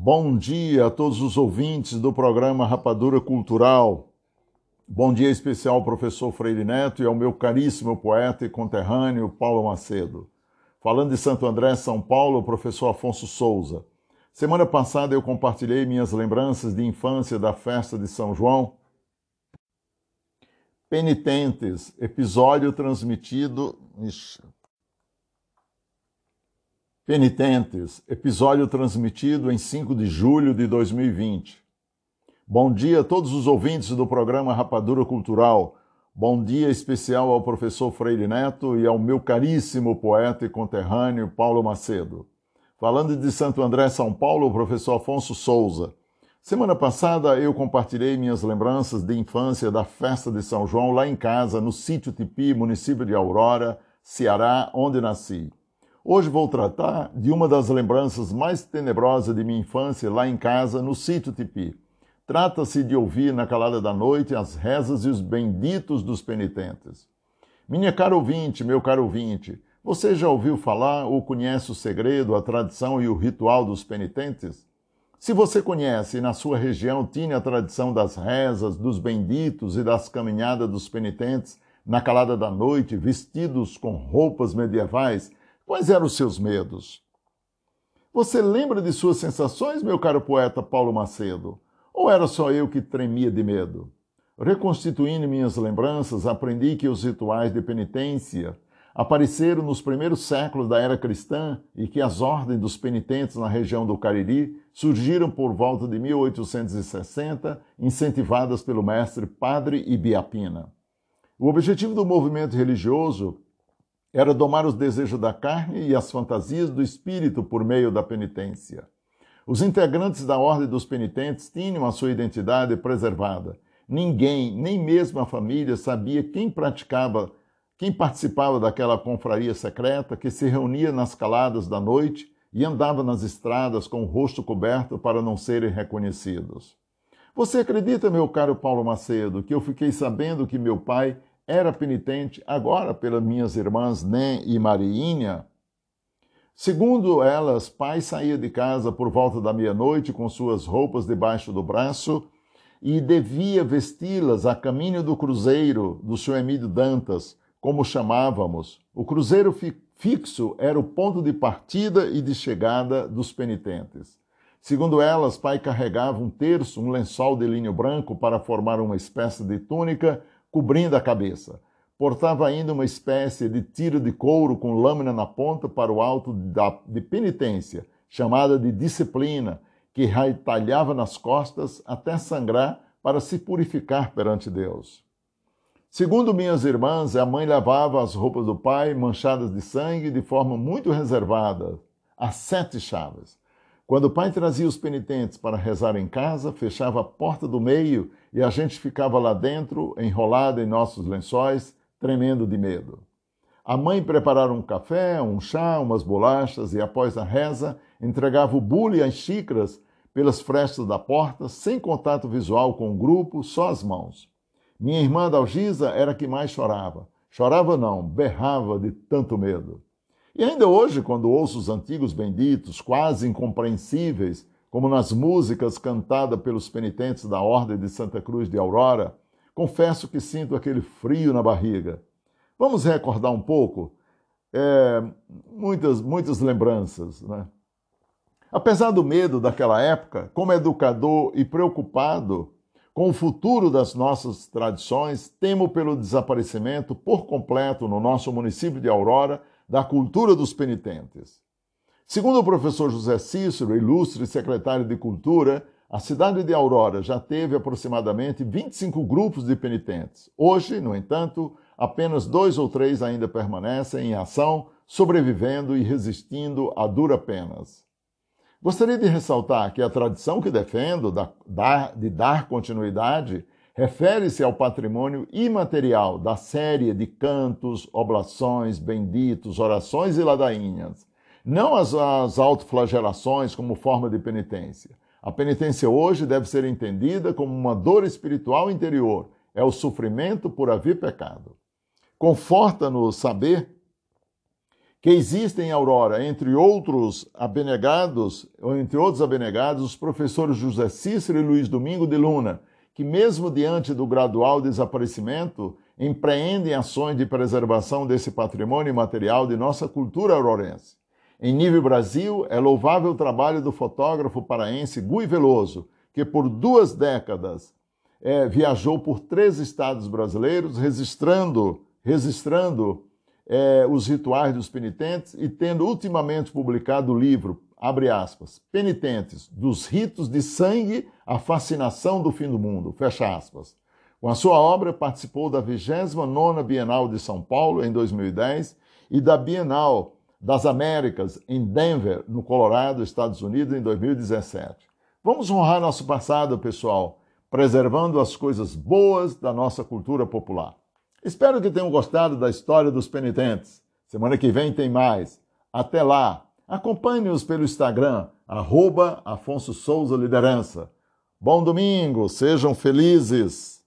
Bom dia a todos os ouvintes do programa Rapadura Cultural. Bom dia especial ao professor Freire Neto e ao meu caríssimo poeta e conterrâneo Paulo Macedo. Falando de Santo André, São Paulo, o professor Afonso Souza. Semana passada eu compartilhei minhas lembranças de infância da festa de São João. Penitentes, episódio transmitido. Ixi, Penitentes, episódio transmitido em 5 de julho de 2020. Bom dia a todos os ouvintes do programa Rapadura Cultural. Bom dia especial ao professor Freire Neto e ao meu caríssimo poeta e conterrâneo Paulo Macedo. Falando de Santo André, São Paulo, o professor Afonso Souza. Semana passada eu compartilhei minhas lembranças de infância da festa de São João lá em casa, no sítio Tipi, município de Aurora, Ceará, onde nasci. Hoje vou tratar de uma das lembranças mais tenebrosas de minha infância lá em casa, no sítio Tipi. Trata-se de ouvir na calada da noite as rezas e os benditos dos penitentes. Minha cara ouvinte, meu caro ouvinte, você já ouviu falar ou conhece o segredo, a tradição e o ritual dos penitentes? Se você conhece e na sua região tinha a tradição das rezas, dos benditos e das caminhadas dos penitentes na calada da noite, vestidos com roupas medievais, Quais eram os seus medos? Você lembra de suas sensações, meu caro poeta Paulo Macedo? Ou era só eu que tremia de medo? Reconstituindo minhas lembranças, aprendi que os rituais de penitência apareceram nos primeiros séculos da era cristã e que as ordens dos penitentes na região do Cariri surgiram por volta de 1860, incentivadas pelo mestre Padre Ibiapina. O objetivo do movimento religioso era domar os desejos da carne e as fantasias do espírito por meio da penitência. Os integrantes da Ordem dos Penitentes tinham a sua identidade preservada. Ninguém, nem mesmo a família, sabia quem praticava, quem participava daquela confraria secreta que se reunia nas caladas da noite e andava nas estradas com o rosto coberto para não serem reconhecidos. Você acredita, meu caro Paulo Macedo, que eu fiquei sabendo que meu pai era penitente agora pelas minhas irmãs Né e Mariinha. Segundo elas, pai saía de casa por volta da meia-noite com suas roupas debaixo do braço e devia vesti-las a caminho do cruzeiro do seu Emílio Dantas, como chamávamos. O cruzeiro fi fixo era o ponto de partida e de chegada dos penitentes. Segundo elas, pai carregava um terço, um lençol de linho branco para formar uma espécie de túnica cobrindo a cabeça. Portava ainda uma espécie de tiro de couro com lâmina na ponta para o alto de penitência, chamada de disciplina, que retalhava nas costas até sangrar para se purificar perante Deus. Segundo minhas irmãs, a mãe lavava as roupas do pai manchadas de sangue de forma muito reservada, a sete chaves. Quando o pai trazia os penitentes para rezar em casa, fechava a porta do meio e a gente ficava lá dentro, enrolado em nossos lençóis, tremendo de medo. A mãe preparava um café, um chá, umas bolachas e, após a reza, entregava o bule e as xícaras pelas frestas da porta, sem contato visual com o grupo, só as mãos. Minha irmã Dalgisa era a que mais chorava. Chorava não, berrava de tanto medo. E ainda hoje, quando ouço os antigos benditos, quase incompreensíveis, como nas músicas cantadas pelos penitentes da Ordem de Santa Cruz de Aurora, confesso que sinto aquele frio na barriga. Vamos recordar um pouco? É, muitas, muitas lembranças. Né? Apesar do medo daquela época, como educador e preocupado com o futuro das nossas tradições, temo pelo desaparecimento por completo no nosso município de Aurora da cultura dos penitentes. Segundo o professor José Cícero, ilustre secretário de Cultura, a cidade de Aurora já teve aproximadamente 25 grupos de penitentes. Hoje, no entanto, apenas dois ou três ainda permanecem em ação, sobrevivendo e resistindo a dura penas. Gostaria de ressaltar que a tradição que defendo de dar continuidade refere-se ao patrimônio imaterial da série de cantos, oblações, benditos, orações e ladainhas, não as autoflagelações como forma de penitência. A penitência hoje deve ser entendida como uma dor espiritual interior, é o sofrimento por haver pecado. Conforta-nos saber que existem em Aurora, entre outros abnegados, ou entre outros abnegados, os professores José Cícero e Luiz Domingo de Luna, que mesmo diante do gradual desaparecimento, empreendem ações de preservação desse patrimônio material de nossa cultura aurorense. Em nível Brasil, é louvável o trabalho do fotógrafo paraense Gui Veloso, que por duas décadas é, viajou por três estados brasileiros, registrando, registrando é, os rituais dos penitentes e tendo ultimamente publicado o livro, abre aspas, Penitentes, dos ritos de sangue à fascinação do fim do mundo, fecha aspas. Com a sua obra, participou da 29ª Bienal de São Paulo, em 2010, e da Bienal das Américas, em Denver, no Colorado, Estados Unidos, em 2017. Vamos honrar nosso passado, pessoal, preservando as coisas boas da nossa cultura popular. Espero que tenham gostado da história dos penitentes. Semana que vem tem mais. Até lá! Acompanhe-nos pelo Instagram, arroba Afonso Souza Liderança. Bom domingo, sejam felizes!